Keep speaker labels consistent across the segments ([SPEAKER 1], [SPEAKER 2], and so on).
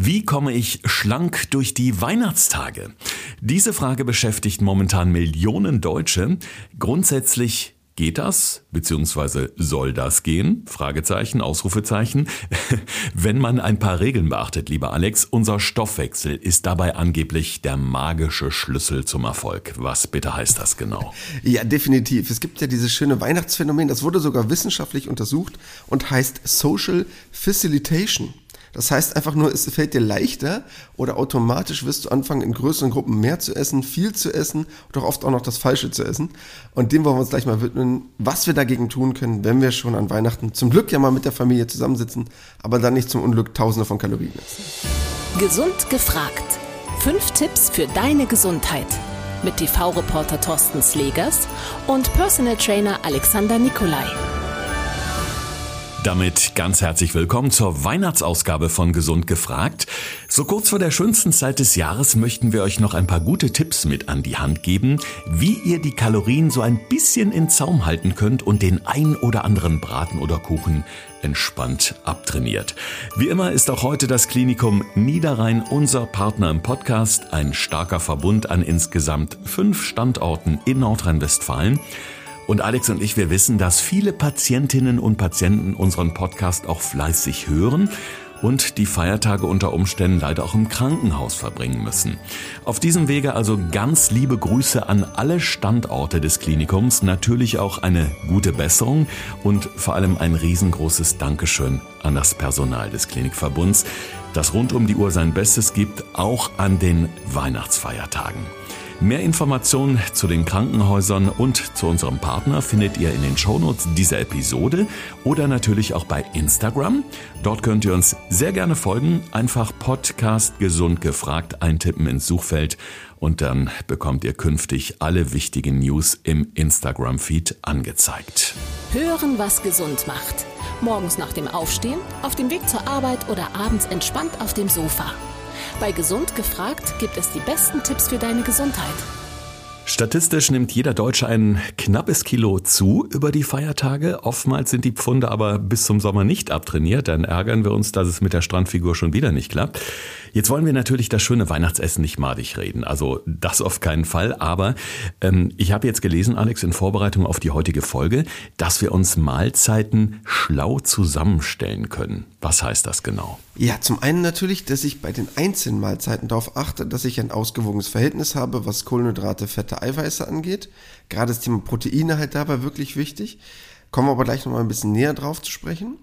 [SPEAKER 1] Wie komme ich schlank durch die Weihnachtstage? Diese Frage beschäftigt momentan Millionen Deutsche. Grundsätzlich Geht das? Beziehungsweise soll das gehen? Fragezeichen, Ausrufezeichen. Wenn man ein paar Regeln beachtet, lieber Alex, unser Stoffwechsel ist dabei angeblich der magische Schlüssel zum Erfolg. Was bitte heißt das genau?
[SPEAKER 2] Ja, definitiv. Es gibt ja dieses schöne Weihnachtsphänomen, das wurde sogar wissenschaftlich untersucht und heißt Social Facilitation. Das heißt einfach nur, es fällt dir leichter oder automatisch wirst du anfangen, in größeren Gruppen mehr zu essen, viel zu essen oder oft auch noch das Falsche zu essen. Und dem wollen wir uns gleich mal widmen, was wir dagegen tun können, wenn wir schon an Weihnachten zum Glück ja mal mit der Familie zusammensitzen, aber dann nicht zum Unglück Tausende von Kalorien essen.
[SPEAKER 3] Gesund gefragt. Fünf Tipps für deine Gesundheit. Mit TV-Reporter Thorsten Slegers und Personal Trainer Alexander Nikolai.
[SPEAKER 1] Damit ganz herzlich willkommen zur Weihnachtsausgabe von Gesund gefragt. So kurz vor der schönsten Zeit des Jahres möchten wir euch noch ein paar gute Tipps mit an die Hand geben, wie ihr die Kalorien so ein bisschen in Zaum halten könnt und den ein oder anderen Braten oder Kuchen entspannt abtrainiert. Wie immer ist auch heute das Klinikum Niederrhein unser Partner im Podcast, ein starker Verbund an insgesamt fünf Standorten in Nordrhein-Westfalen. Und Alex und ich, wir wissen, dass viele Patientinnen und Patienten unseren Podcast auch fleißig hören und die Feiertage unter Umständen leider auch im Krankenhaus verbringen müssen. Auf diesem Wege also ganz liebe Grüße an alle Standorte des Klinikums, natürlich auch eine gute Besserung und vor allem ein riesengroßes Dankeschön an das Personal des Klinikverbunds, das rund um die Uhr sein Bestes gibt, auch an den Weihnachtsfeiertagen. Mehr Informationen zu den Krankenhäusern und zu unserem Partner findet ihr in den Shownotes dieser Episode oder natürlich auch bei Instagram. Dort könnt ihr uns sehr gerne folgen. Einfach Podcast gesund gefragt eintippen ins Suchfeld und dann bekommt ihr künftig alle wichtigen News im Instagram-Feed angezeigt.
[SPEAKER 3] Hören, was gesund macht. Morgens nach dem Aufstehen, auf dem Weg zur Arbeit oder abends entspannt auf dem Sofa. Bei Gesund gefragt gibt es die besten Tipps für deine Gesundheit.
[SPEAKER 1] Statistisch nimmt jeder Deutsche ein knappes Kilo zu über die Feiertage. Oftmals sind die Pfunde aber bis zum Sommer nicht abtrainiert. Dann ärgern wir uns, dass es mit der Strandfigur schon wieder nicht klappt. Jetzt wollen wir natürlich das schöne Weihnachtsessen nicht madig reden. Also das auf keinen Fall. Aber ähm, ich habe jetzt gelesen, Alex, in Vorbereitung auf die heutige Folge, dass wir uns Mahlzeiten schlau zusammenstellen können. Was heißt das genau?
[SPEAKER 2] Ja, zum einen natürlich, dass ich bei den einzelnen Mahlzeiten darauf achte, dass ich ein ausgewogenes Verhältnis habe, was Kohlenhydrate, Fette, Eiweiße angeht. Gerade das Thema Proteine halt dabei wirklich wichtig. Kommen wir aber gleich nochmal ein bisschen näher drauf zu sprechen.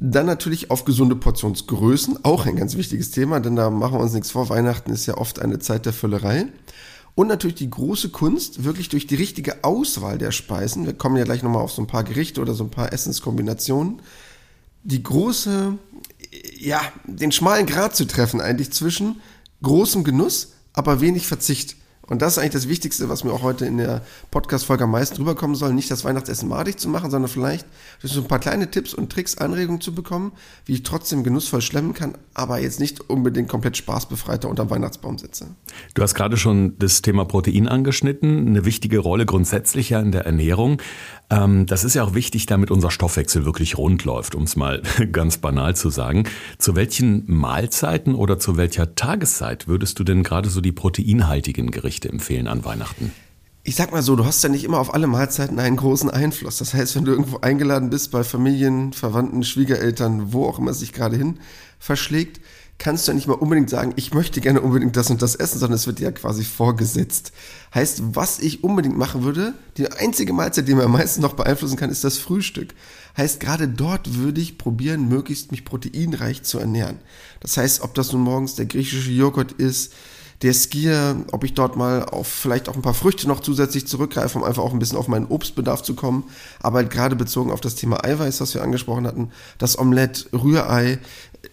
[SPEAKER 2] Dann natürlich auf gesunde Portionsgrößen, auch ein ganz wichtiges Thema, denn da machen wir uns nichts vor. Weihnachten ist ja oft eine Zeit der Füllerei. Und natürlich die große Kunst, wirklich durch die richtige Auswahl der Speisen, wir kommen ja gleich nochmal auf so ein paar Gerichte oder so ein paar Essenskombinationen, die große, ja, den schmalen Grat zu treffen eigentlich zwischen großem Genuss, aber wenig Verzicht. Und das ist eigentlich das Wichtigste, was mir auch heute in der Podcast-Folge am meisten rüberkommen soll. Nicht das Weihnachtsessen madig zu machen, sondern vielleicht durch so ein paar kleine Tipps und Tricks, Anregungen zu bekommen, wie ich trotzdem genussvoll schlemmen kann, aber jetzt nicht unbedingt komplett spaßbefreiter unterm Weihnachtsbaum sitze.
[SPEAKER 1] Du hast gerade schon das Thema Protein angeschnitten. Eine wichtige Rolle grundsätzlich ja in der Ernährung. Ähm, das ist ja auch wichtig, damit unser Stoffwechsel wirklich rund läuft, um es mal ganz banal zu sagen. Zu welchen Mahlzeiten oder zu welcher Tageszeit würdest du denn gerade so die proteinhaltigen Gerichte empfehlen an Weihnachten?
[SPEAKER 2] ich sag mal so, du hast ja nicht immer auf alle Mahlzeiten einen großen Einfluss. Das heißt, wenn du irgendwo eingeladen bist bei Familien, Verwandten, Schwiegereltern, wo auch immer es sich gerade hin verschlägt, kannst du ja nicht mal unbedingt sagen, ich möchte gerne unbedingt das und das essen, sondern es wird dir ja quasi vorgesetzt. Heißt, was ich unbedingt machen würde, die einzige Mahlzeit, die mir am meisten noch beeinflussen kann, ist das Frühstück. Heißt, gerade dort würde ich probieren, möglichst mich proteinreich zu ernähren. Das heißt, ob das nun morgens der griechische Joghurt ist, der Skier, ob ich dort mal auf vielleicht auch ein paar Früchte noch zusätzlich zurückgreife, um einfach auch ein bisschen auf meinen Obstbedarf zu kommen. Aber gerade bezogen auf das Thema Eiweiß, was wir angesprochen hatten, das Omelett, Rührei,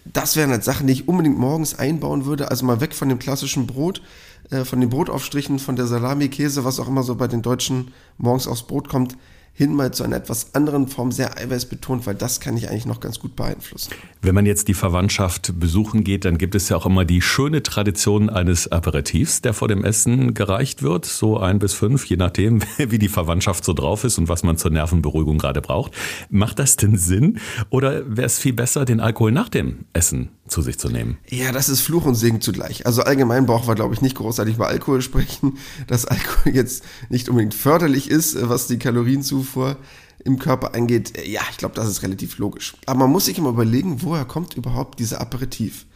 [SPEAKER 2] das wären halt Sachen, die ich unbedingt morgens einbauen würde. Also mal weg von dem klassischen Brot, äh, von den Brotaufstrichen, von der Salami, Käse, was auch immer so bei den Deutschen morgens aufs Brot kommt hin mal zu einer etwas anderen Form sehr eiweißbetont, weil das kann ich eigentlich noch ganz gut beeinflussen.
[SPEAKER 1] Wenn man jetzt die Verwandtschaft besuchen geht, dann gibt es ja auch immer die schöne Tradition eines Aperitivs, der vor dem Essen gereicht wird, so ein bis fünf, je nachdem, wie die Verwandtschaft so drauf ist und was man zur Nervenberuhigung gerade braucht. Macht das denn Sinn oder wäre es viel besser, den Alkohol nach dem Essen zu sich zu nehmen.
[SPEAKER 2] Ja, das ist Fluch und Segen zugleich. Also allgemein brauchen wir, glaube ich, nicht großartig über Alkohol sprechen, dass Alkohol jetzt nicht unbedingt förderlich ist, was die Kalorienzufuhr im Körper angeht. Ja, ich glaube, das ist relativ logisch. Aber man muss sich immer überlegen, woher kommt überhaupt dieser Aperitif?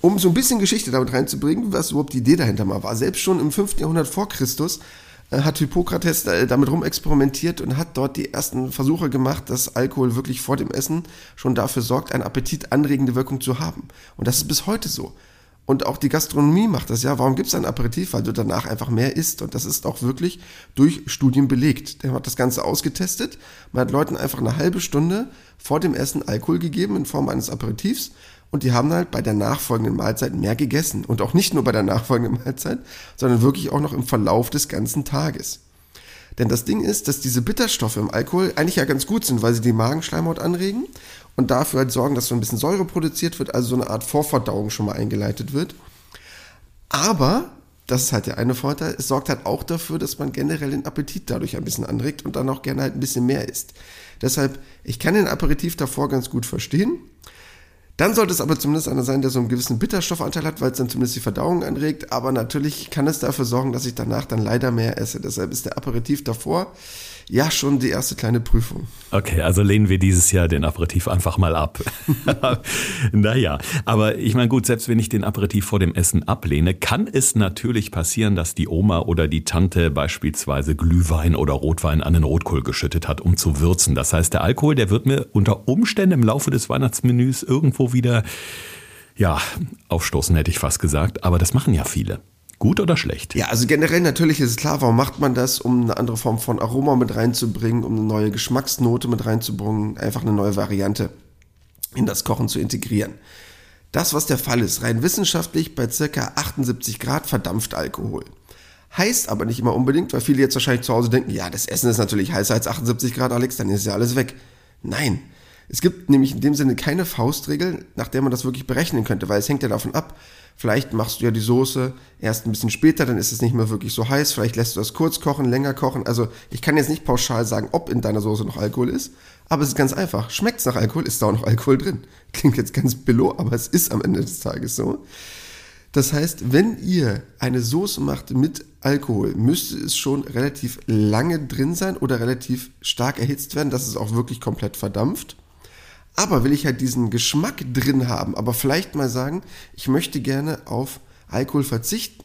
[SPEAKER 2] Um so ein bisschen Geschichte damit reinzubringen, was überhaupt die Idee dahinter mal war. Selbst schon im 5. Jahrhundert vor Christus äh, hat Hippokrates äh, damit rumexperimentiert und hat dort die ersten Versuche gemacht, dass Alkohol wirklich vor dem Essen schon dafür sorgt, eine appetitanregende Wirkung zu haben. Und das ist bis heute so. Und auch die Gastronomie macht das ja. Warum gibt es ein Aperitif? Weil du danach einfach mehr isst. Und das ist auch wirklich durch Studien belegt. Der hat das Ganze ausgetestet. Man hat Leuten einfach eine halbe Stunde vor dem Essen Alkohol gegeben in Form eines Aperitifs und die haben halt bei der nachfolgenden Mahlzeit mehr gegessen. Und auch nicht nur bei der nachfolgenden Mahlzeit, sondern wirklich auch noch im Verlauf des ganzen Tages. Denn das Ding ist, dass diese Bitterstoffe im Alkohol eigentlich ja ganz gut sind, weil sie die Magenschleimhaut anregen und dafür halt sorgen, dass so ein bisschen Säure produziert wird, also so eine Art Vorverdauung schon mal eingeleitet wird. Aber, das ist halt der eine Vorteil, es sorgt halt auch dafür, dass man generell den Appetit dadurch ein bisschen anregt und dann auch gerne halt ein bisschen mehr isst. Deshalb, ich kann den Aperitif davor ganz gut verstehen. Dann sollte es aber zumindest einer sein, der so einen gewissen Bitterstoffanteil hat, weil es dann zumindest die Verdauung anregt. Aber natürlich kann es dafür sorgen, dass ich danach dann leider mehr esse. Deshalb ist der Aperitif davor ja schon die erste kleine Prüfung.
[SPEAKER 1] Okay, also lehnen wir dieses Jahr den Aperitif einfach mal ab. naja, aber ich meine gut, selbst wenn ich den Aperitif vor dem Essen ablehne, kann es natürlich passieren, dass die Oma oder die Tante beispielsweise Glühwein oder Rotwein an den Rotkohl geschüttet hat, um zu würzen. Das heißt, der Alkohol, der wird mir unter Umständen im Laufe des Weihnachtsmenüs irgendwo wieder ja, aufstoßen hätte ich fast gesagt, aber das machen ja viele. Gut oder schlecht?
[SPEAKER 2] Ja, also generell natürlich ist es klar, warum macht man das, um eine andere Form von Aroma mit reinzubringen, um eine neue Geschmacksnote mit reinzubringen, einfach eine neue Variante in das Kochen zu integrieren. Das, was der Fall ist, rein wissenschaftlich bei ca. 78 Grad verdampft Alkohol. Heißt aber nicht immer unbedingt, weil viele jetzt wahrscheinlich zu Hause denken, ja, das Essen ist natürlich heißer als 78 Grad, Alex, dann ist ja alles weg. Nein, es gibt nämlich in dem Sinne keine Faustregel, nach der man das wirklich berechnen könnte, weil es hängt ja davon ab, vielleicht machst du ja die Soße erst ein bisschen später, dann ist es nicht mehr wirklich so heiß, vielleicht lässt du das kurz kochen, länger kochen. Also ich kann jetzt nicht pauschal sagen, ob in deiner Soße noch Alkohol ist, aber es ist ganz einfach. Schmeckt es nach Alkohol, ist da auch noch Alkohol drin. Klingt jetzt ganz billo, aber es ist am Ende des Tages so. Das heißt, wenn ihr eine Soße macht mit Alkohol, müsste es schon relativ lange drin sein oder relativ stark erhitzt werden, dass es auch wirklich komplett verdampft. Aber will ich halt diesen Geschmack drin haben, aber vielleicht mal sagen, ich möchte gerne auf Alkohol verzichten,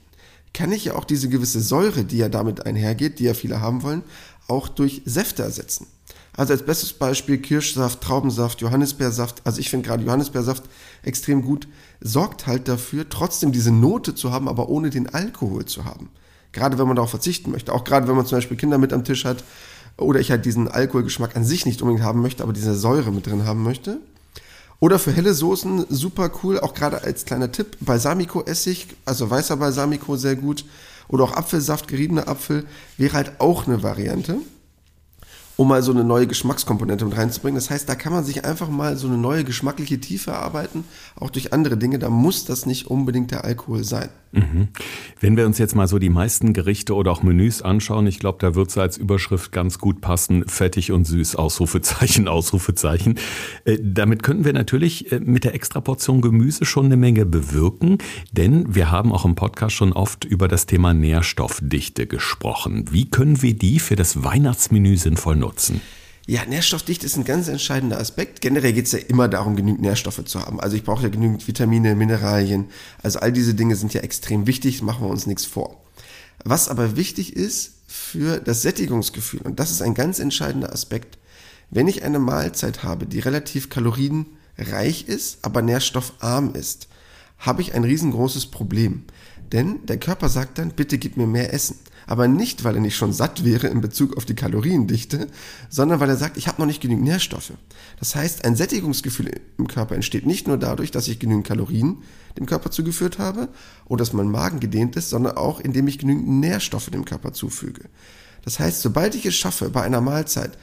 [SPEAKER 2] kann ich ja auch diese gewisse Säure, die ja damit einhergeht, die ja viele haben wollen, auch durch Säfte ersetzen. Also als bestes Beispiel Kirschsaft, Traubensaft, Johannisbeersaft. Also ich finde gerade Johannisbeersaft extrem gut. Sorgt halt dafür, trotzdem diese Note zu haben, aber ohne den Alkohol zu haben. Gerade wenn man darauf verzichten möchte. Auch gerade wenn man zum Beispiel Kinder mit am Tisch hat oder ich halt diesen Alkoholgeschmack an sich nicht unbedingt haben möchte, aber diese Säure mit drin haben möchte. Oder für helle Soßen super cool, auch gerade als kleiner Tipp, Balsamico-Essig, also weißer Balsamico sehr gut. Oder auch Apfelsaft, geriebener Apfel, wäre halt auch eine Variante um mal so eine neue Geschmackskomponente mit reinzubringen. Das heißt, da kann man sich einfach mal so eine neue geschmackliche Tiefe erarbeiten, auch durch andere Dinge. Da muss das nicht unbedingt der Alkohol sein.
[SPEAKER 1] Mhm. Wenn wir uns jetzt mal so die meisten Gerichte oder auch Menüs anschauen, ich glaube, da wird es als Überschrift ganz gut passen, fettig und süß, Ausrufezeichen, Ausrufezeichen. Äh, damit könnten wir natürlich äh, mit der Extraportion Gemüse schon eine Menge bewirken, denn wir haben auch im Podcast schon oft über das Thema Nährstoffdichte gesprochen. Wie können wir die für das Weihnachtsmenü sinnvoll nutzen? Nutzen?
[SPEAKER 2] Ja, nährstoffdicht ist ein ganz entscheidender Aspekt. Generell geht es ja immer darum, genügend Nährstoffe zu haben. Also ich brauche ja genügend Vitamine, Mineralien. Also all diese Dinge sind ja extrem wichtig, machen wir uns nichts vor. Was aber wichtig ist für das Sättigungsgefühl, und das ist ein ganz entscheidender Aspekt, wenn ich eine Mahlzeit habe, die relativ kalorienreich ist, aber nährstoffarm ist, habe ich ein riesengroßes Problem. Denn der Körper sagt dann, bitte gib mir mehr Essen aber nicht, weil er nicht schon satt wäre in Bezug auf die Kaloriendichte, sondern weil er sagt, ich habe noch nicht genügend Nährstoffe. Das heißt, ein Sättigungsgefühl im Körper entsteht nicht nur dadurch, dass ich genügend Kalorien dem Körper zugeführt habe oder dass mein Magen gedehnt ist, sondern auch indem ich genügend Nährstoffe dem Körper zufüge. Das heißt, sobald ich es schaffe, bei einer Mahlzeit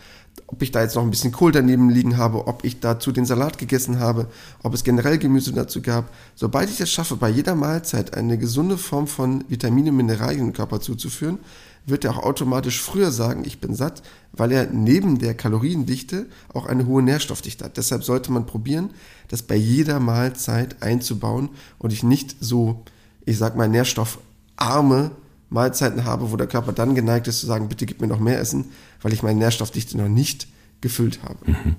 [SPEAKER 2] ob ich da jetzt noch ein bisschen Kohl daneben liegen habe, ob ich dazu den Salat gegessen habe, ob es generell Gemüse dazu gab. Sobald ich es schaffe, bei jeder Mahlzeit eine gesunde Form von Vitamine, Mineralien im Körper zuzuführen, wird er auch automatisch früher sagen, ich bin satt, weil er neben der Kaloriendichte auch eine hohe Nährstoffdichte hat. Deshalb sollte man probieren, das bei jeder Mahlzeit einzubauen und ich nicht so, ich sag mal, nährstoffarme Mahlzeiten habe, wo der Körper dann geneigt ist zu sagen, bitte gib mir noch mehr Essen, weil ich meine Nährstoffdichte noch nicht gefüllt habe. Mhm.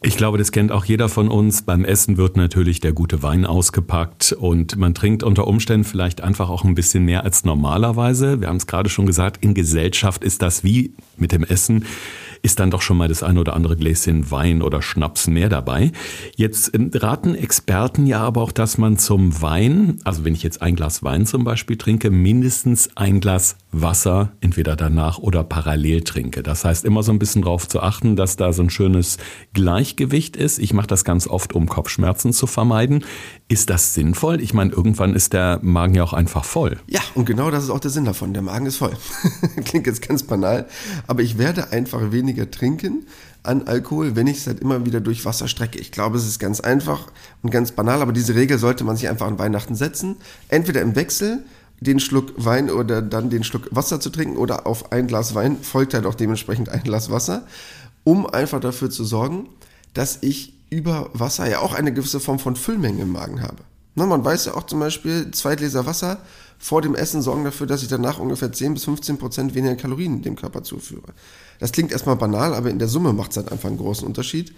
[SPEAKER 1] Ich glaube, das kennt auch jeder von uns. Beim Essen wird natürlich der gute Wein ausgepackt und man trinkt unter Umständen vielleicht einfach auch ein bisschen mehr als normalerweise. Wir haben es gerade schon gesagt, in Gesellschaft ist das wie mit dem Essen ist dann doch schon mal das ein oder andere Gläschen Wein oder Schnaps mehr dabei. Jetzt ähm, raten Experten ja aber auch, dass man zum Wein, also wenn ich jetzt ein Glas Wein zum Beispiel trinke, mindestens ein Glas Wasser entweder danach oder parallel trinke. Das heißt, immer so ein bisschen darauf zu achten, dass da so ein schönes Gleichgewicht ist. Ich mache das ganz oft, um Kopfschmerzen zu vermeiden. Ist das sinnvoll? Ich meine, irgendwann ist der Magen ja auch einfach voll.
[SPEAKER 2] Ja, und genau das ist auch der Sinn davon. Der Magen ist voll. Klingt jetzt ganz banal, aber ich werde einfach weniger trinken an Alkohol, wenn ich es halt immer wieder durch Wasser strecke. Ich glaube, es ist ganz einfach und ganz banal, aber diese Regel sollte man sich einfach an Weihnachten setzen. Entweder im Wechsel den Schluck Wein oder dann den Schluck Wasser zu trinken oder auf ein Glas Wein folgt halt auch dementsprechend ein Glas Wasser, um einfach dafür zu sorgen, dass ich über Wasser ja auch eine gewisse Form von Füllmenge im Magen habe. Na, man weiß ja auch zum Beispiel, zwei Gläser Wasser vor dem Essen sorgen dafür, dass ich danach ungefähr 10 bis 15 Prozent weniger Kalorien dem Körper zuführe. Das klingt erstmal banal, aber in der Summe macht es halt einfach einen großen Unterschied.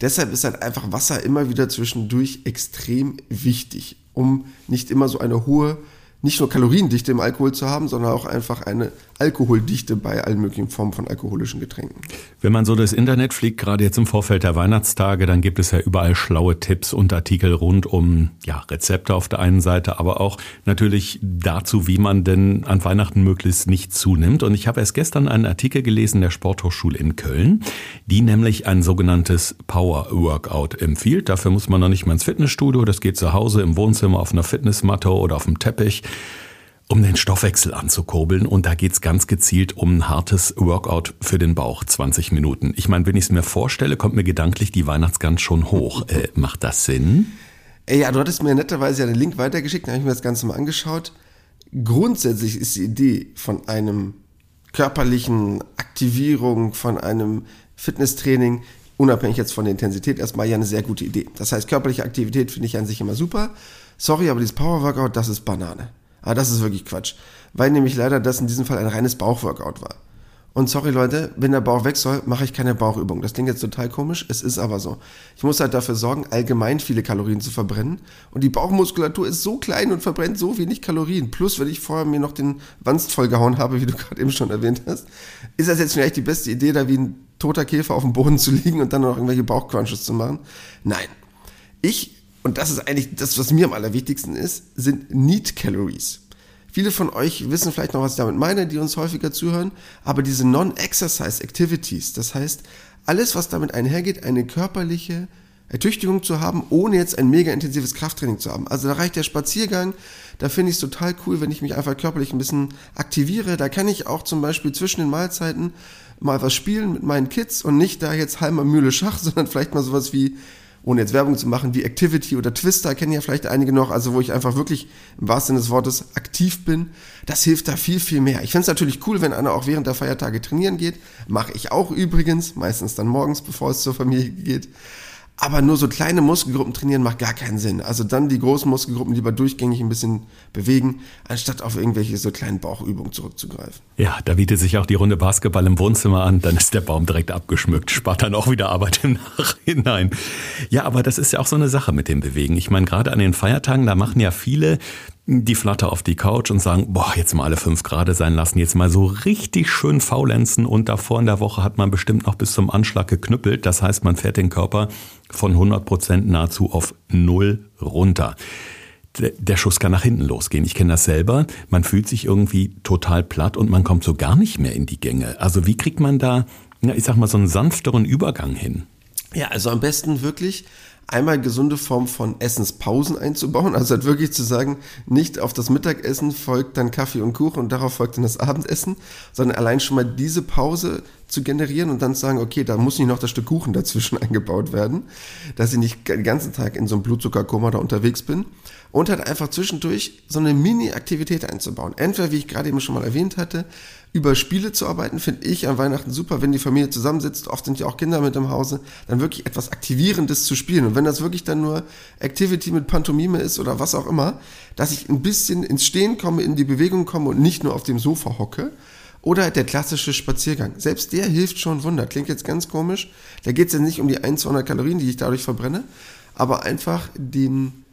[SPEAKER 2] Deshalb ist halt einfach Wasser immer wieder zwischendurch extrem wichtig, um nicht immer so eine hohe nicht nur Kaloriendichte im Alkohol zu haben, sondern auch einfach eine Alkoholdichte bei allen möglichen Formen von alkoholischen Getränken.
[SPEAKER 1] Wenn man so das Internet fliegt, gerade jetzt im Vorfeld der Weihnachtstage, dann gibt es ja überall schlaue Tipps und Artikel rund um ja, Rezepte auf der einen Seite, aber auch natürlich dazu, wie man denn an Weihnachten möglichst nicht zunimmt. Und ich habe erst gestern einen Artikel gelesen der Sporthochschule in Köln, die nämlich ein sogenanntes Power Workout empfiehlt. Dafür muss man noch nicht mal ins Fitnessstudio, das geht zu Hause im Wohnzimmer auf einer Fitnessmatte oder auf dem Teppich um den Stoffwechsel anzukurbeln. Und da geht's ganz gezielt um ein hartes Workout für den Bauch, 20 Minuten. Ich meine, wenn ich es mir vorstelle, kommt mir gedanklich die Weihnachtsgans schon hoch. Äh, macht das Sinn?
[SPEAKER 2] Ey, ja, du hattest mir netterweise ja den Link weitergeschickt, da habe ich mir das Ganze mal angeschaut. Grundsätzlich ist die Idee von einem körperlichen Aktivierung, von einem Fitnesstraining, unabhängig jetzt von der Intensität, erstmal ja eine sehr gute Idee. Das heißt, körperliche Aktivität finde ich an sich immer super. Sorry, aber dieses Power Workout, das ist Banane. Aber ah, das ist wirklich Quatsch. Weil nämlich leider das in diesem Fall ein reines Bauchworkout war. Und sorry Leute, wenn der Bauch weg soll, mache ich keine Bauchübung. Das klingt jetzt total komisch, es ist aber so. Ich muss halt dafür sorgen, allgemein viele Kalorien zu verbrennen. Und die Bauchmuskulatur ist so klein und verbrennt so wenig Kalorien. Plus, wenn ich vorher mir noch den Wanst vollgehauen habe, wie du gerade eben schon erwähnt hast, ist das jetzt vielleicht die beste Idee, da wie ein toter Käfer auf dem Boden zu liegen und dann noch irgendwelche Bauchcrunches zu machen? Nein. Ich und das ist eigentlich das, was mir am allerwichtigsten ist, sind Need Calories. Viele von euch wissen vielleicht noch, was ich damit meine, die uns häufiger zuhören, aber diese Non-Exercise Activities, das heißt, alles, was damit einhergeht, eine körperliche Ertüchtigung zu haben, ohne jetzt ein mega intensives Krafttraining zu haben. Also da reicht der Spaziergang, da finde ich es total cool, wenn ich mich einfach körperlich ein bisschen aktiviere. Da kann ich auch zum Beispiel zwischen den Mahlzeiten mal was spielen mit meinen Kids und nicht da jetzt halber Mühle Schach, sondern vielleicht mal sowas wie ohne jetzt Werbung zu machen, wie Activity oder Twister, kennen ja vielleicht einige noch, also wo ich einfach wirklich im wahrsten Sinne des Wortes aktiv bin. Das hilft da viel, viel mehr. Ich finde es natürlich cool, wenn einer auch während der Feiertage trainieren geht. Mache ich auch übrigens, meistens dann morgens, bevor es zur Familie geht. Aber nur so kleine Muskelgruppen trainieren macht gar keinen Sinn. Also dann die großen Muskelgruppen lieber durchgängig ein bisschen bewegen, anstatt auf irgendwelche so kleinen Bauchübungen zurückzugreifen.
[SPEAKER 1] Ja, da bietet sich auch die Runde Basketball im Wohnzimmer an, dann ist der Baum direkt abgeschmückt, spart dann auch wieder Arbeit im Nachhinein. Ja, aber das ist ja auch so eine Sache mit dem Bewegen. Ich meine, gerade an den Feiertagen, da machen ja viele die Flatter auf die Couch und sagen, boah, jetzt mal alle fünf Grad sein lassen, jetzt mal so richtig schön faulenzen und davor in der Woche hat man bestimmt noch bis zum Anschlag geknüppelt. Das heißt, man fährt den Körper von 100 Prozent nahezu auf Null runter. Der Schuss kann nach hinten losgehen. Ich kenne das selber. Man fühlt sich irgendwie total platt und man kommt so gar nicht mehr in die Gänge. Also wie kriegt man da, ich sag mal, so einen sanfteren Übergang hin?
[SPEAKER 2] Ja, also am besten wirklich einmal gesunde Form von Essenspausen einzubauen. Also halt wirklich zu sagen, nicht auf das Mittagessen folgt dann Kaffee und Kuchen und darauf folgt dann das Abendessen, sondern allein schon mal diese Pause zu generieren und dann zu sagen, okay, da muss nicht noch das Stück Kuchen dazwischen eingebaut werden, dass ich nicht den ganzen Tag in so einem Blutzuckerkoma da unterwegs bin. Und halt einfach zwischendurch so eine Mini-Aktivität einzubauen. Entweder, wie ich gerade eben schon mal erwähnt hatte, über Spiele zu arbeiten, finde ich an Weihnachten super, wenn die Familie zusammensitzt, oft sind ja auch Kinder mit im Hause, dann wirklich etwas Aktivierendes zu spielen. Und wenn das wirklich dann nur Activity mit Pantomime ist oder was auch immer, dass ich ein bisschen ins Stehen komme, in die Bewegung komme und nicht nur auf dem Sofa hocke. Oder der klassische Spaziergang. Selbst der hilft schon Wunder. Klingt jetzt ganz komisch. Da geht es ja nicht um die 1, 200 Kalorien, die ich dadurch verbrenne, aber einfach den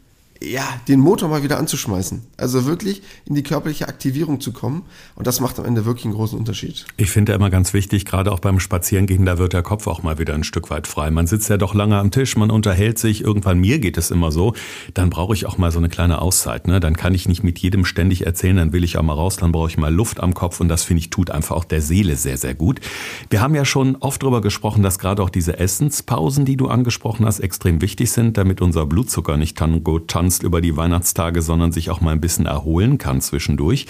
[SPEAKER 2] ja, den Motor mal wieder anzuschmeißen. Also wirklich in die körperliche Aktivierung zu kommen. Und das macht am Ende wirklich einen großen Unterschied.
[SPEAKER 1] Ich finde immer ganz wichtig, gerade auch beim Spazierengehen, da wird der Kopf auch mal wieder ein Stück weit frei. Man sitzt ja doch lange am Tisch, man unterhält sich. Irgendwann mir geht es immer so. Dann brauche ich auch mal so eine kleine Auszeit. Ne? Dann kann ich nicht mit jedem ständig erzählen, dann will ich auch mal raus, dann brauche ich mal Luft am Kopf. Und das finde ich tut einfach auch der Seele sehr, sehr gut. Wir haben ja schon oft darüber gesprochen, dass gerade auch diese Essenspausen, die du angesprochen hast, extrem wichtig sind, damit unser Blutzucker nicht Tango tanzt über die Weihnachtstage, sondern sich auch mal ein bisschen erholen kann zwischendurch.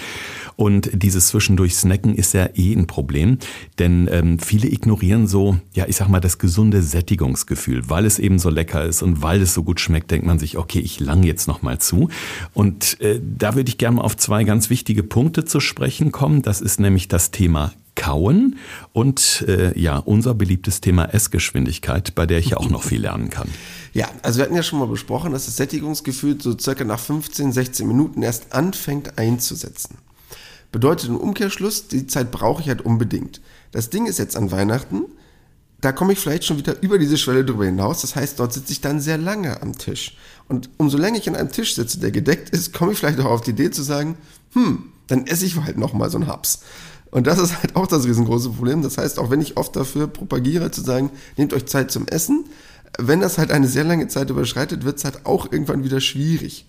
[SPEAKER 1] Und dieses zwischendurch Snacken ist ja eh ein Problem, denn ähm, viele ignorieren so, ja, ich sag mal, das gesunde Sättigungsgefühl, weil es eben so lecker ist und weil es so gut schmeckt, denkt man sich, okay, ich lang jetzt noch mal zu. Und äh, da würde ich gerne mal auf zwei ganz wichtige Punkte zu sprechen kommen. Das ist nämlich das Thema Kauen und äh, ja, unser beliebtes Thema Essgeschwindigkeit, bei der ich ja auch noch viel lernen kann.
[SPEAKER 2] Ja, also wir hatten ja schon mal besprochen, dass das Sättigungsgefühl so circa nach 15, 16 Minuten erst anfängt einzusetzen. Bedeutet im Umkehrschluss, die Zeit brauche ich halt unbedingt. Das Ding ist jetzt an Weihnachten, da komme ich vielleicht schon wieder über diese Schwelle drüber hinaus. Das heißt, dort sitze ich dann sehr lange am Tisch. Und umso länger ich an einem Tisch sitze, der gedeckt ist, komme ich vielleicht auch auf die Idee zu sagen, hm, dann esse ich halt noch mal so einen Haps. Und das ist halt auch das riesengroße Problem. Das heißt, auch wenn ich oft dafür propagiere, zu sagen, nehmt euch Zeit zum Essen, wenn das halt eine sehr lange Zeit überschreitet, wird es halt auch irgendwann wieder schwierig.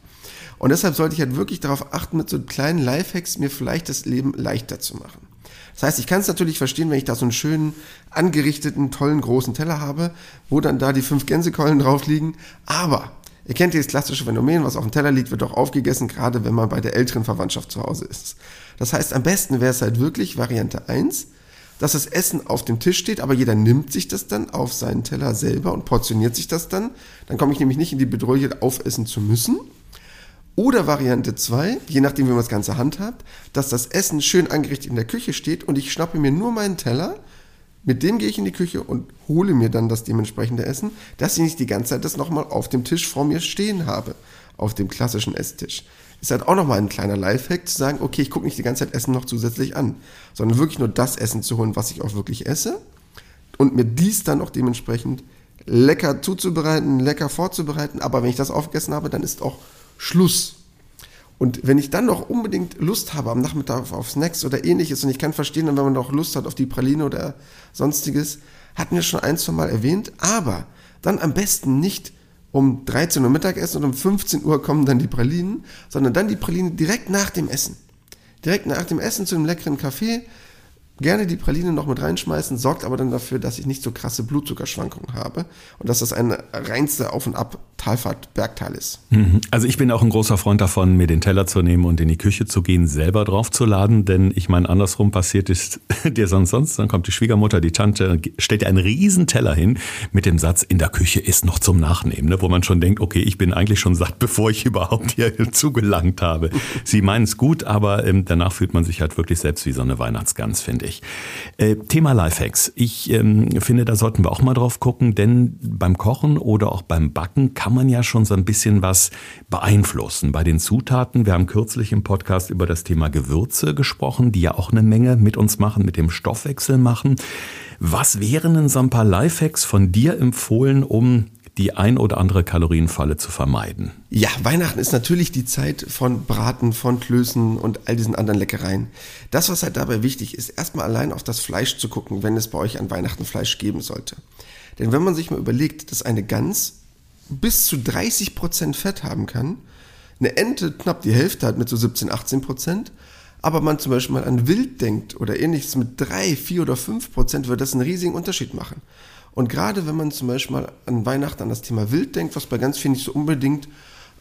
[SPEAKER 2] Und deshalb sollte ich halt wirklich darauf achten, mit so kleinen Lifehacks mir vielleicht das Leben leichter zu machen. Das heißt, ich kann es natürlich verstehen, wenn ich da so einen schönen, angerichteten, tollen, großen Teller habe, wo dann da die fünf Gänsekeulen drauf liegen. Aber ihr kennt dieses klassische Phänomen, was auf dem Teller liegt, wird auch aufgegessen, gerade wenn man bei der älteren Verwandtschaft zu Hause ist. Das heißt, am besten wäre es halt wirklich Variante 1, dass das Essen auf dem Tisch steht, aber jeder nimmt sich das dann auf seinen Teller selber und portioniert sich das dann. Dann komme ich nämlich nicht in die Bedrohung, aufessen zu müssen. Oder Variante 2, je nachdem, wie man das Ganze handhabt, dass das Essen schön angerichtet in der Küche steht und ich schnappe mir nur meinen Teller, mit dem gehe ich in die Küche und hole mir dann das dementsprechende Essen, dass ich nicht die ganze Zeit das nochmal auf dem Tisch vor mir stehen habe, auf dem klassischen Esstisch ist halt auch nochmal ein kleiner Lifehack zu sagen, okay, ich gucke nicht die ganze Zeit Essen noch zusätzlich an, sondern wirklich nur das Essen zu holen, was ich auch wirklich esse und mir dies dann auch dementsprechend lecker zuzubereiten, lecker vorzubereiten. Aber wenn ich das aufgegessen habe, dann ist auch Schluss. Und wenn ich dann noch unbedingt Lust habe am Nachmittag auf Snacks oder ähnliches und ich kann verstehen, wenn man noch Lust hat auf die Praline oder sonstiges, hatten wir schon ein, zwei Mal erwähnt, aber dann am besten nicht um 13 Uhr Mittagessen und um 15 Uhr kommen dann die Pralinen, sondern dann die Pralinen direkt nach dem Essen. Direkt nach dem Essen zu einem leckeren Kaffee, gerne die Praline noch mit reinschmeißen, sorgt aber dann dafür, dass ich nicht so krasse Blutzuckerschwankungen habe und dass das eine reinste Auf- und Ab-Talfahrt Bergtal ist.
[SPEAKER 1] Mhm. Also ich bin auch ein großer Freund davon, mir den Teller zu nehmen und in die Küche zu gehen, selber draufzuladen, denn ich meine, andersrum passiert ist dir sonst sonst, dann kommt die Schwiegermutter, die Tante, stellt dir einen riesen Teller hin mit dem Satz, in der Küche ist noch zum Nachnehmen, ne? wo man schon denkt, okay, ich bin eigentlich schon satt, bevor ich überhaupt hier zugelangt habe. Sie meinen es gut, aber ähm, danach fühlt man sich halt wirklich selbst wie so eine Weihnachtsgans, finde ich ich. Äh, Thema Lifehacks. Ich ähm, finde, da sollten wir auch mal drauf gucken, denn beim Kochen oder auch beim Backen kann man ja schon so ein bisschen was beeinflussen. Bei den Zutaten, wir haben kürzlich im Podcast über das Thema Gewürze gesprochen, die ja auch eine Menge mit uns machen, mit dem Stoffwechsel machen. Was wären denn so ein paar Lifehacks von dir empfohlen, um die ein oder andere Kalorienfalle zu vermeiden?
[SPEAKER 2] Ja, Weihnachten ist natürlich die Zeit von Braten, von Klößen und all diesen anderen Leckereien. Das, was halt dabei wichtig ist, erstmal allein auf das Fleisch zu gucken, wenn es bei euch an Weihnachten Fleisch geben sollte. Denn wenn man sich mal überlegt, dass eine Gans bis zu 30 Prozent Fett haben kann, eine Ente knapp die Hälfte hat mit so 17, 18 Prozent, aber man zum Beispiel mal an Wild denkt oder ähnliches mit 3, 4 oder 5 Prozent, wird das einen riesigen Unterschied machen. Und gerade wenn man zum Beispiel mal an Weihnachten an das Thema Wild denkt, was bei ganz vielen nicht so unbedingt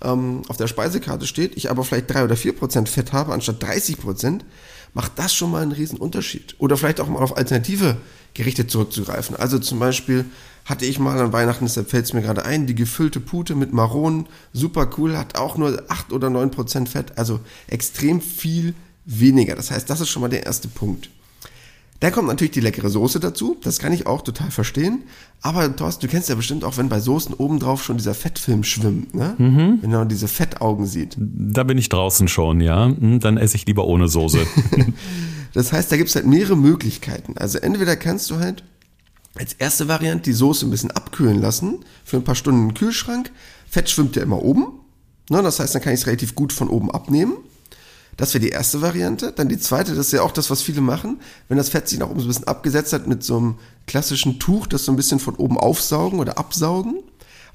[SPEAKER 2] ähm, auf der Speisekarte steht, ich aber vielleicht drei oder vier Prozent Fett habe anstatt 30 Prozent, macht das schon mal einen riesen Unterschied. Oder vielleicht auch mal auf alternative Gerichte zurückzugreifen. Also zum Beispiel hatte ich mal an Weihnachten, deshalb fällt es mir gerade ein, die gefüllte Pute mit Maronen, super cool, hat auch nur 8 oder 9 Prozent Fett, also extrem viel weniger. Das heißt, das ist schon mal der erste Punkt. Dann kommt natürlich die leckere Soße dazu. Das kann ich auch total verstehen. Aber Thorsten, du kennst ja bestimmt auch, wenn bei Soßen obendrauf schon dieser Fettfilm schwimmt, ne? Mhm. Wenn man diese Fettaugen sieht.
[SPEAKER 1] Da bin ich draußen schon, ja. Hm, dann esse ich lieber ohne Soße.
[SPEAKER 2] das heißt, da gibt es halt mehrere Möglichkeiten. Also entweder kannst du halt als erste Variante die Soße ein bisschen abkühlen lassen, für ein paar Stunden im Kühlschrank. Fett schwimmt ja immer oben. Ne? Das heißt, dann kann ich es relativ gut von oben abnehmen. Das wäre die erste Variante. Dann die zweite, das ist ja auch das, was viele machen, wenn das Fett sich nach oben so ein bisschen abgesetzt hat mit so einem klassischen Tuch, das so ein bisschen von oben aufsaugen oder absaugen.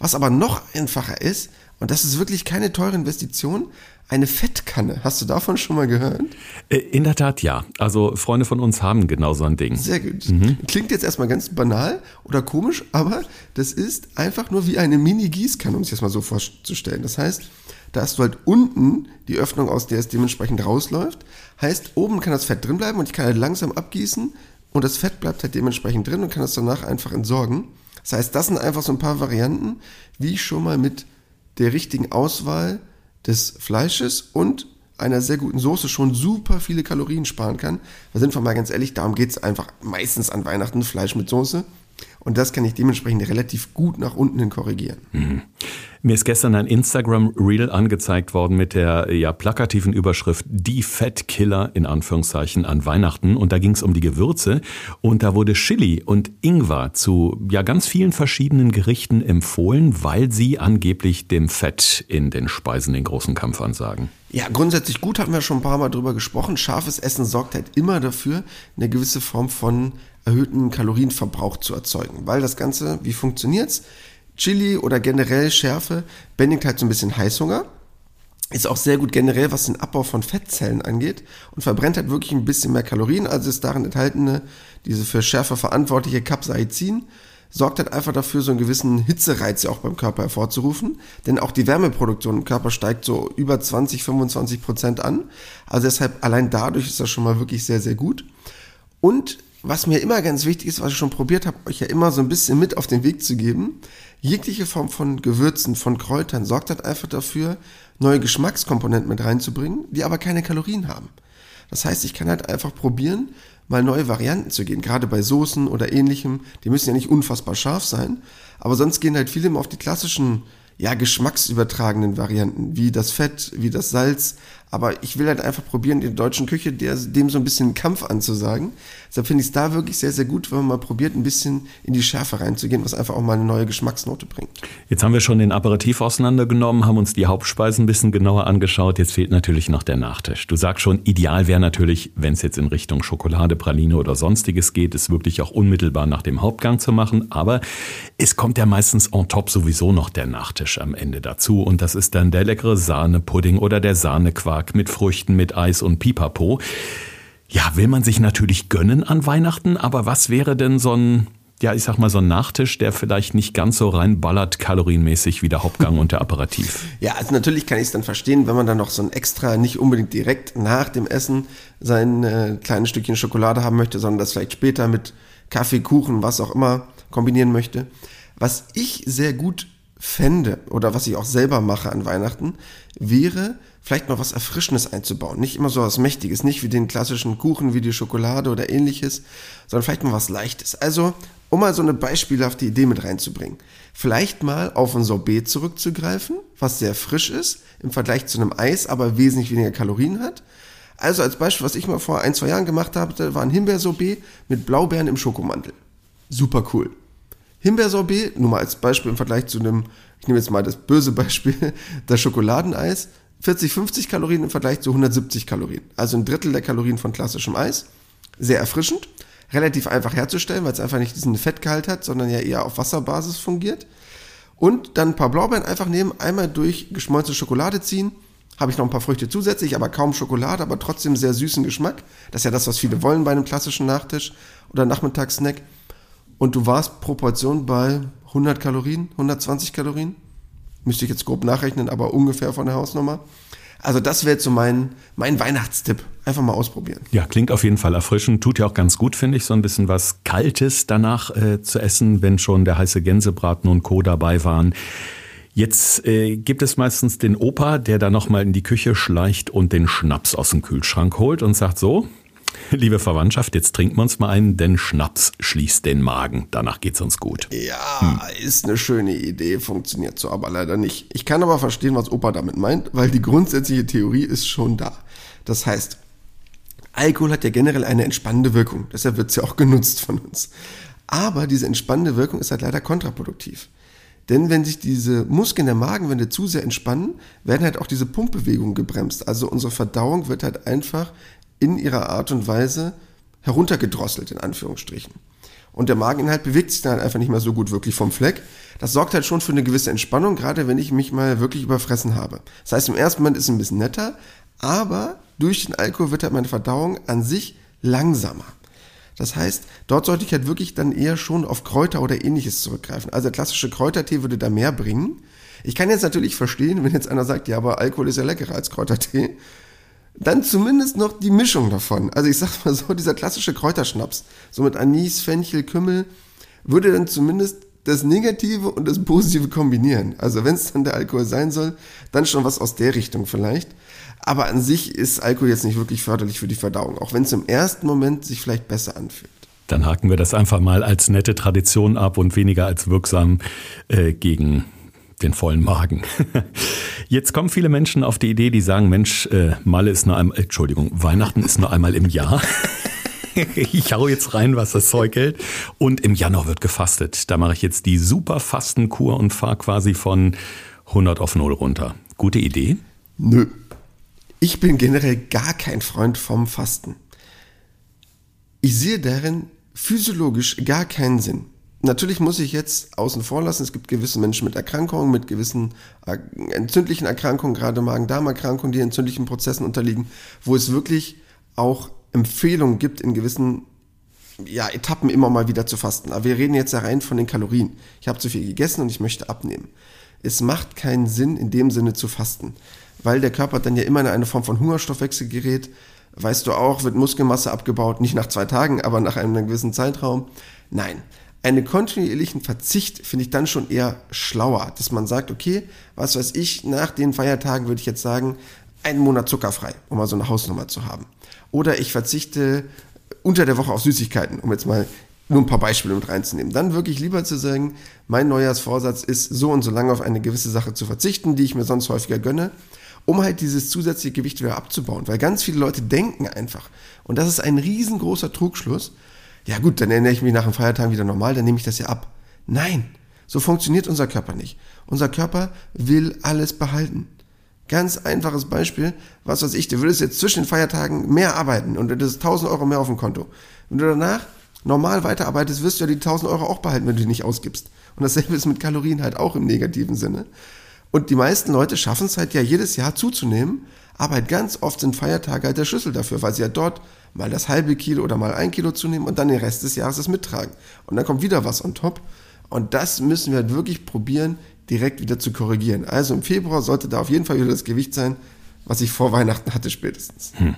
[SPEAKER 2] Was aber noch einfacher ist, und das ist wirklich keine teure Investition, eine Fettkanne. Hast du davon schon mal gehört?
[SPEAKER 1] Äh, in der Tat ja. Also Freunde von uns haben genau so ein Ding.
[SPEAKER 2] Sehr gut. Mhm. Klingt jetzt erstmal ganz banal oder komisch, aber das ist einfach nur wie eine Mini-Gießkanne, um sich das mal so vorzustellen. Das heißt, da hast du halt unten die Öffnung, aus der es dementsprechend rausläuft. Heißt, oben kann das Fett drin bleiben und ich kann halt langsam abgießen und das Fett bleibt halt dementsprechend drin und kann es danach einfach entsorgen. Das heißt, das sind einfach so ein paar Varianten, wie ich schon mal mit der richtigen Auswahl des Fleisches und einer sehr guten Soße schon super viele Kalorien sparen kann. Da sind wir mal ganz ehrlich, darum geht es einfach meistens an Weihnachten Fleisch mit Soße. Und das kann ich dementsprechend relativ gut nach unten hin korrigieren. Mhm.
[SPEAKER 1] Mir ist gestern ein Instagram-Reel angezeigt worden mit der ja plakativen Überschrift Die Fettkiller in Anführungszeichen an Weihnachten. Und da ging es um die Gewürze. Und da wurde Chili und Ingwer zu ja ganz vielen verschiedenen Gerichten empfohlen, weil sie angeblich dem Fett in den Speisen den großen Kampf ansagen.
[SPEAKER 2] Ja, grundsätzlich gut, hatten wir schon ein paar Mal drüber gesprochen. Scharfes Essen sorgt halt immer dafür, eine gewisse Form von erhöhten Kalorienverbrauch zu erzeugen. Weil das Ganze, wie funktioniert's? Chili oder generell Schärfe bändigt halt so ein bisschen Heißhunger. Ist auch sehr gut generell, was den Abbau von Fettzellen angeht und verbrennt halt wirklich ein bisschen mehr Kalorien. Also ist darin enthaltene, diese für Schärfe verantwortliche Capsaicin, sorgt halt einfach dafür, so einen gewissen Hitzereiz ja auch beim Körper hervorzurufen. Denn auch die Wärmeproduktion im Körper steigt so über 20, 25 Prozent an. Also deshalb allein dadurch ist das schon mal wirklich sehr, sehr gut. Und was mir immer ganz wichtig ist, was ich schon probiert habe, euch ja immer so ein bisschen mit auf den Weg zu geben, jegliche Form von Gewürzen, von Kräutern sorgt halt einfach dafür, neue Geschmackskomponenten mit reinzubringen, die aber keine Kalorien haben. Das heißt, ich kann halt einfach probieren, mal neue Varianten zu gehen, gerade bei Soßen oder ähnlichem. Die müssen ja nicht unfassbar scharf sein, aber sonst gehen halt viele immer auf die klassischen ja, geschmacksübertragenden Varianten, wie das Fett, wie das Salz. Aber ich will halt einfach probieren, in der deutschen Küche der, dem so ein bisschen Kampf anzusagen. Deshalb finde ich es da wirklich sehr, sehr gut, wenn man mal probiert, ein bisschen in die Schärfe reinzugehen, was einfach auch mal eine neue Geschmacksnote bringt.
[SPEAKER 1] Jetzt haben wir schon den Aperitif auseinandergenommen, haben uns die Hauptspeisen ein bisschen genauer angeschaut. Jetzt fehlt natürlich noch der Nachtisch. Du sagst schon, ideal wäre natürlich, wenn es jetzt in Richtung Schokolade, Praline oder sonstiges geht, es wirklich auch unmittelbar nach dem Hauptgang zu machen. Aber es kommt ja meistens on top sowieso noch der Nachtisch. Am Ende dazu. Und das ist dann der leckere Sahnepudding oder der Sahnequark mit Früchten, mit Eis und Pipapo. Ja, will man sich natürlich gönnen an Weihnachten, aber was wäre denn so ein, ja, ich sag mal so ein Nachtisch, der vielleicht nicht ganz so reinballert kalorienmäßig wie der Hauptgang und der Aperitif?
[SPEAKER 2] Ja, also natürlich kann ich es dann verstehen, wenn man dann noch so ein extra, nicht unbedingt direkt nach dem Essen sein äh, kleines Stückchen Schokolade haben möchte, sondern das vielleicht später mit Kaffee, Kuchen, was auch immer kombinieren möchte. Was ich sehr gut fände oder was ich auch selber mache an Weihnachten, wäre vielleicht mal was Erfrischendes einzubauen. Nicht immer so was Mächtiges, nicht wie den klassischen Kuchen, wie die Schokolade oder ähnliches, sondern vielleicht mal was Leichtes. Also, um mal so eine beispielhafte Idee mit reinzubringen. Vielleicht mal auf ein Sorbet zurückzugreifen, was sehr frisch ist, im Vergleich zu einem Eis, aber wesentlich weniger Kalorien hat. Also als Beispiel, was ich mal vor ein, zwei Jahren gemacht habe, war ein Himbeersorbet mit Blaubeeren im Schokomantel. Super cool. Himbeersorbet, nur mal als Beispiel im Vergleich zu einem, ich nehme jetzt mal das böse Beispiel, das Schokoladeneis, 40, 50 Kalorien im Vergleich zu 170 Kalorien. Also ein Drittel der Kalorien von klassischem Eis. Sehr erfrischend, relativ einfach herzustellen, weil es einfach nicht diesen Fettgehalt hat, sondern ja eher auf Wasserbasis fungiert. Und dann ein paar Blaubeeren einfach nehmen, einmal durch geschmolzene Schokolade ziehen. Habe ich noch ein paar Früchte zusätzlich, aber kaum Schokolade, aber trotzdem sehr süßen Geschmack. Das ist ja das, was viele wollen bei einem klassischen Nachtisch oder Nachmittagssnack und du warst Proportion bei 100 Kalorien, 120 Kalorien. Müsste ich jetzt grob nachrechnen, aber ungefähr von der Hausnummer. Also das wäre so mein, mein Weihnachtstipp. Einfach mal ausprobieren.
[SPEAKER 1] Ja, klingt auf jeden Fall erfrischend. Tut ja auch ganz gut, finde ich, so ein bisschen was Kaltes danach äh, zu essen, wenn schon der heiße Gänsebraten und Co. dabei waren. Jetzt äh, gibt es meistens den Opa, der da nochmal in die Küche schleicht und den Schnaps aus dem Kühlschrank holt und sagt so, liebe Verwandtschaft, jetzt trinken wir uns mal einen, denn Schnaps schließt den Magen. Danach geht's uns gut.
[SPEAKER 2] Ja, hm. ist eine schöne Idee, funktioniert so aber leider nicht. Ich kann aber verstehen, was Opa damit meint, weil die grundsätzliche Theorie ist schon da. Das heißt, Alkohol hat ja generell eine entspannende Wirkung, deshalb wird es ja auch genutzt von uns. Aber diese entspannende Wirkung ist halt leider kontraproduktiv. Denn wenn sich diese Muskeln der Magenwände zu sehr entspannen, werden halt auch diese Pumpbewegungen gebremst. Also unsere Verdauung wird halt einfach in ihrer Art und Weise heruntergedrosselt, in Anführungsstrichen. Und der Mageninhalt bewegt sich dann halt einfach nicht mehr so gut wirklich vom Fleck. Das sorgt halt schon für eine gewisse Entspannung, gerade wenn ich mich mal wirklich überfressen habe. Das heißt, im ersten Moment ist es ein bisschen netter, aber durch den Alkohol wird halt meine Verdauung an sich langsamer. Das heißt, dort sollte ich halt wirklich dann eher schon auf Kräuter oder ähnliches zurückgreifen. Also der klassische Kräutertee würde da mehr bringen. Ich kann jetzt natürlich verstehen, wenn jetzt einer sagt, ja, aber Alkohol ist ja leckerer als Kräutertee dann zumindest noch die Mischung davon. Also ich sag mal so, dieser klassische Kräuterschnaps, so mit Anis, Fenchel, Kümmel, würde dann zumindest das Negative und das Positive kombinieren. Also wenn es dann der Alkohol sein soll, dann schon was aus der Richtung vielleicht. Aber an sich ist Alkohol jetzt nicht wirklich förderlich für die Verdauung, auch wenn es im ersten Moment sich vielleicht besser anfühlt.
[SPEAKER 1] Dann haken wir das einfach mal als nette Tradition ab und weniger als wirksam äh, gegen den vollen Magen. Jetzt kommen viele Menschen auf die Idee, die sagen, Mensch, äh, Malle ist nur einmal, Entschuldigung, Weihnachten ist nur einmal im Jahr. ich hau jetzt rein, was das Zeug hält. Und im Januar wird gefastet. Da mache ich jetzt die super Fastenkur und fahre quasi von 100 auf 0 runter. Gute Idee?
[SPEAKER 2] Nö. Ich bin generell gar kein Freund vom Fasten. Ich sehe darin physiologisch gar keinen Sinn. Natürlich muss ich jetzt außen vor lassen, es gibt gewisse Menschen mit Erkrankungen, mit gewissen äh, entzündlichen Erkrankungen, gerade Magen-Darm-Erkrankungen, die entzündlichen Prozessen unterliegen, wo es wirklich auch Empfehlungen gibt, in gewissen ja, Etappen immer mal wieder zu fasten. Aber wir reden jetzt ja rein von den Kalorien. Ich habe zu viel gegessen und ich möchte abnehmen. Es macht keinen Sinn, in dem Sinne zu fasten, weil der Körper dann ja immer in eine Form von Hungerstoffwechsel gerät. Weißt du auch, wird Muskelmasse abgebaut, nicht nach zwei Tagen, aber nach einem gewissen Zeitraum. Nein, einen kontinuierlichen Verzicht finde ich dann schon eher schlauer, dass man sagt, okay, was weiß ich, nach den Feiertagen würde ich jetzt sagen, einen Monat zuckerfrei, um mal so eine Hausnummer zu haben. Oder ich verzichte unter der Woche auf Süßigkeiten, um jetzt mal nur ein paar Beispiele mit reinzunehmen. Dann wirklich lieber zu sagen, mein Neujahrsvorsatz ist, so und so lange auf eine gewisse Sache zu verzichten, die ich mir sonst häufiger gönne, um halt dieses zusätzliche Gewicht wieder abzubauen. Weil ganz viele Leute denken einfach, und das ist ein riesengroßer Trugschluss, ja gut, dann ernähre ich mich nach dem Feiertag wieder normal, dann nehme ich das ja ab. Nein, so funktioniert unser Körper nicht. Unser Körper will alles behalten. Ganz einfaches Beispiel, was weiß ich, du würdest jetzt zwischen den Feiertagen mehr arbeiten und du hättest 1000 Euro mehr auf dem Konto. Wenn du danach normal weiterarbeitest, wirst du ja die 1000 Euro auch behalten, wenn du die nicht ausgibst. Und dasselbe ist mit Kalorien halt auch im negativen Sinne. Und die meisten Leute schaffen es halt ja jedes Jahr zuzunehmen, aber halt ganz oft sind Feiertage halt der Schlüssel dafür, weil sie ja dort mal das halbe Kilo oder mal ein Kilo zunehmen und dann den Rest des Jahres das mittragen. Und dann kommt wieder was on top. Und das müssen wir halt wirklich probieren, direkt wieder zu korrigieren. Also im Februar sollte da auf jeden Fall wieder das Gewicht sein, was ich vor Weihnachten hatte spätestens. Hm.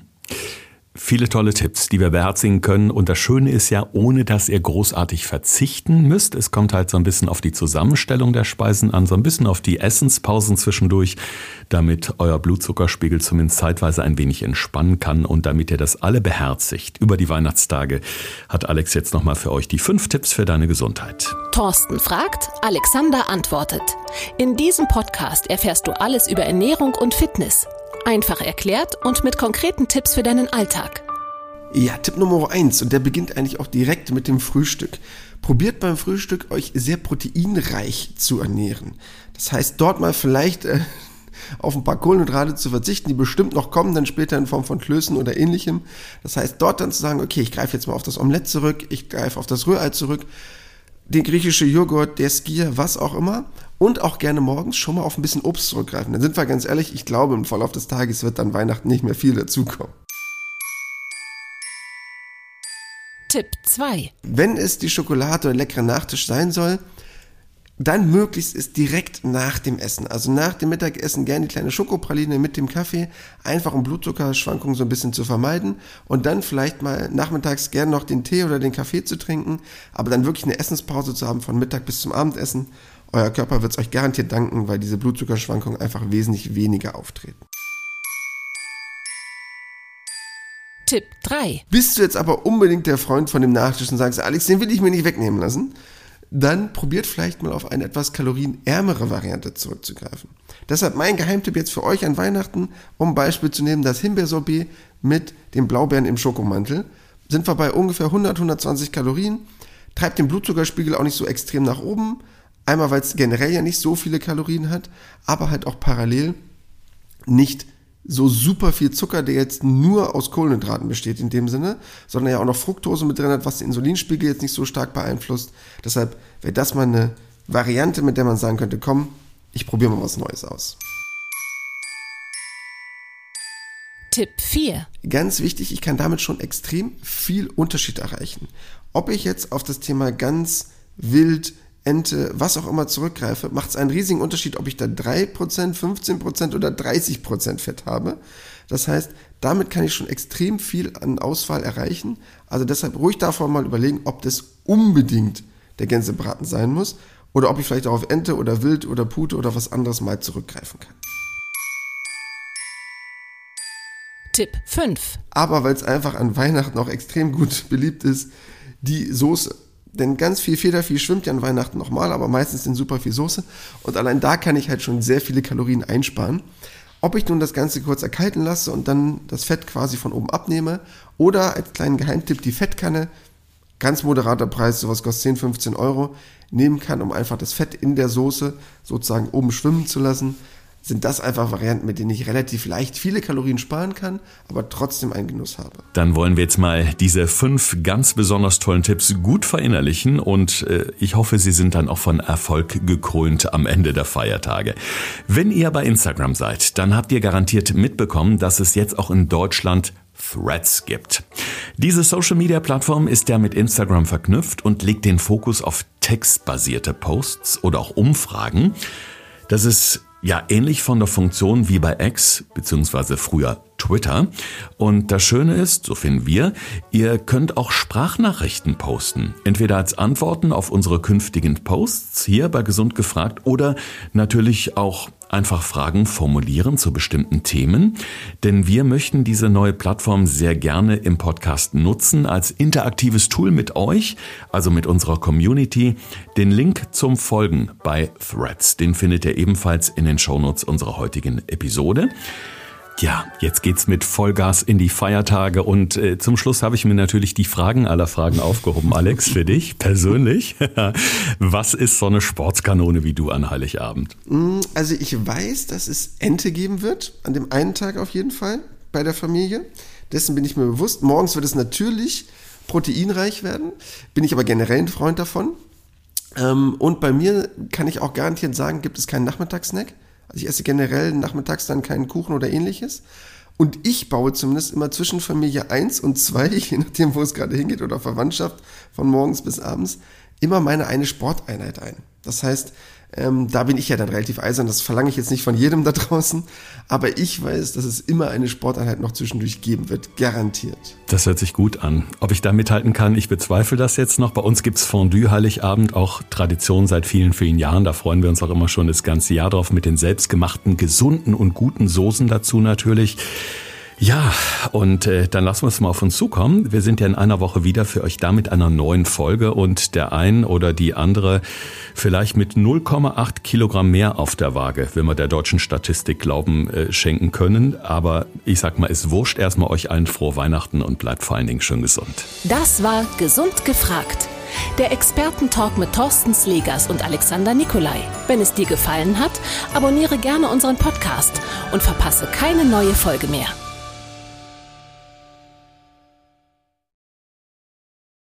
[SPEAKER 1] Viele tolle Tipps, die wir beherzigen können. Und das Schöne ist ja, ohne dass ihr großartig verzichten müsst. Es kommt halt so ein bisschen auf die Zusammenstellung der Speisen an, so ein bisschen auf die Essenspausen zwischendurch, damit euer Blutzuckerspiegel zumindest zeitweise ein wenig entspannen kann. Und damit ihr das alle beherzigt über die Weihnachtstage, hat Alex jetzt nochmal für euch die fünf Tipps für deine Gesundheit.
[SPEAKER 3] Thorsten fragt, Alexander antwortet. In diesem Podcast erfährst du alles über Ernährung und Fitness. Einfach erklärt und mit konkreten Tipps für deinen Alltag.
[SPEAKER 2] Ja, Tipp Nummer eins und der beginnt eigentlich auch direkt mit dem Frühstück. Probiert beim Frühstück euch sehr proteinreich zu ernähren. Das heißt, dort mal vielleicht äh, auf ein paar Kohlenhydrate zu verzichten, die bestimmt noch kommen, dann später in Form von Klößen oder ähnlichem. Das heißt, dort dann zu sagen, okay, ich greife jetzt mal auf das Omelett zurück, ich greife auf das Rührei zurück, den griechische Joghurt, der Skier, was auch immer und auch gerne morgens schon mal auf ein bisschen Obst zurückgreifen. Dann sind wir ganz ehrlich, ich glaube, im Verlauf des Tages wird dann Weihnachten nicht mehr viel dazukommen.
[SPEAKER 3] Tipp 2.
[SPEAKER 2] Wenn es die Schokolade oder leckere Nachtisch sein soll, dann möglichst ist direkt nach dem Essen. Also nach dem Mittagessen gerne die kleine Schokopraline mit dem Kaffee, einfach um Blutzuckerschwankungen so ein bisschen zu vermeiden und dann vielleicht mal nachmittags gerne noch den Tee oder den Kaffee zu trinken, aber dann wirklich eine Essenspause zu haben von Mittag bis zum Abendessen. Euer Körper wird es euch garantiert danken, weil diese Blutzuckerschwankungen einfach wesentlich weniger auftreten.
[SPEAKER 3] Tipp 3.
[SPEAKER 2] Bist du jetzt aber unbedingt der Freund von dem Nachtisch und sagst, Alex, den will ich mir nicht wegnehmen lassen? dann probiert vielleicht mal auf eine etwas kalorienärmere Variante zurückzugreifen. Deshalb mein Geheimtipp jetzt für euch an Weihnachten, um Beispiel zu nehmen, das Himbeersorbet mit den Blaubeeren im Schokomantel. Sind wir bei ungefähr 100, 120 Kalorien, treibt den Blutzuckerspiegel auch nicht so extrem nach oben. Einmal, weil es generell ja nicht so viele Kalorien hat, aber halt auch parallel nicht so super viel Zucker, der jetzt nur aus Kohlenhydraten besteht in dem Sinne, sondern ja auch noch Fructose mit drin hat, was den Insulinspiegel jetzt nicht so stark beeinflusst. Deshalb wäre das mal eine Variante, mit der man sagen könnte, komm, ich probiere mal was Neues aus.
[SPEAKER 3] Tipp 4.
[SPEAKER 2] Ganz wichtig, ich kann damit schon extrem viel Unterschied erreichen. Ob ich jetzt auf das Thema ganz wild Ente, was auch immer zurückgreife, macht es einen riesigen Unterschied, ob ich da 3%, 15% oder 30% Fett habe. Das heißt, damit kann ich schon extrem viel an Auswahl erreichen. Also deshalb ruhig davon mal überlegen, ob das unbedingt der Gänsebraten sein muss oder ob ich vielleicht auch auf Ente oder Wild oder Pute oder was anderes mal zurückgreifen kann.
[SPEAKER 3] Tipp 5.
[SPEAKER 2] Aber weil es einfach an Weihnachten auch extrem gut beliebt ist, die Soße. Denn ganz viel Federvieh schwimmt ja an Weihnachten nochmal, aber meistens in super viel Soße. Und allein da kann ich halt schon sehr viele Kalorien einsparen. Ob ich nun das Ganze kurz erkalten lasse und dann das Fett quasi von oben abnehme oder als kleinen Geheimtipp die Fettkanne, ganz moderater Preis, sowas kostet 10, 15 Euro, nehmen kann, um einfach das Fett in der Soße sozusagen oben schwimmen zu lassen sind das einfach Varianten, mit denen ich relativ leicht viele Kalorien sparen kann, aber trotzdem einen Genuss habe.
[SPEAKER 1] Dann wollen wir jetzt mal diese fünf ganz besonders tollen Tipps gut verinnerlichen und äh, ich hoffe, sie sind dann auch von Erfolg gekrönt am Ende der Feiertage. Wenn ihr bei Instagram seid, dann habt ihr garantiert mitbekommen, dass es jetzt auch in Deutschland Threads gibt. Diese Social-Media-Plattform ist ja mit Instagram verknüpft und legt den Fokus auf textbasierte Posts oder auch Umfragen. Das ist ja, ähnlich von der Funktion wie bei X, beziehungsweise früher Twitter. Und das Schöne ist, so finden wir, ihr könnt auch Sprachnachrichten posten. Entweder als Antworten auf unsere künftigen Posts hier bei Gesund gefragt oder natürlich auch einfach Fragen formulieren zu bestimmten Themen, denn wir möchten diese neue Plattform sehr gerne im Podcast nutzen als interaktives Tool mit euch, also mit unserer Community. Den Link zum Folgen bei Threads, den findet ihr ebenfalls in den Shownotes unserer heutigen Episode. Ja, jetzt geht's mit Vollgas in die Feiertage und äh, zum Schluss habe ich mir natürlich die Fragen aller Fragen aufgehoben. Alex, für dich persönlich, was ist so eine Sportskanone wie du an Heiligabend?
[SPEAKER 2] Mm, also ich weiß, dass es Ente geben wird, an dem einen Tag auf jeden Fall bei der Familie. Dessen bin ich mir bewusst. Morgens wird es natürlich proteinreich werden, bin ich aber generell ein Freund davon. Ähm, und bei mir kann ich auch garantiert sagen, gibt es keinen Nachmittagssnack. Also ich esse generell nachmittags dann keinen Kuchen oder ähnliches. Und ich baue zumindest immer zwischen Familie 1 und 2, je nachdem, wo es gerade hingeht, oder Verwandtschaft von morgens bis abends, immer meine eine Sporteinheit ein. Das heißt, ähm, da bin ich ja dann relativ eisern, das verlange ich jetzt nicht von jedem da draußen, aber ich weiß, dass es immer eine Sporteinheit noch zwischendurch geben wird, garantiert.
[SPEAKER 1] Das hört sich gut an. Ob ich da mithalten kann, ich bezweifle das jetzt noch. Bei uns gibt's Fondue Heiligabend, auch Tradition seit vielen, vielen Jahren. Da freuen wir uns auch immer schon das ganze Jahr drauf mit den selbstgemachten, gesunden und guten Soßen dazu natürlich. Ja, und äh, dann lassen wir es mal auf uns zukommen. Wir sind ja in einer Woche wieder für euch da mit einer neuen Folge und der ein oder die andere vielleicht mit 0,8 Kilogramm mehr auf der Waage, wenn wir der deutschen Statistik Glauben äh, schenken können. Aber ich sag mal, es wurscht erstmal euch allen frohe Weihnachten und bleibt vor allen Dingen schön gesund.
[SPEAKER 3] Das war Gesund gefragt. Der Expertentalk mit Thorsten Slegers und Alexander Nikolai. Wenn es dir gefallen hat, abonniere gerne unseren Podcast und verpasse keine neue Folge mehr.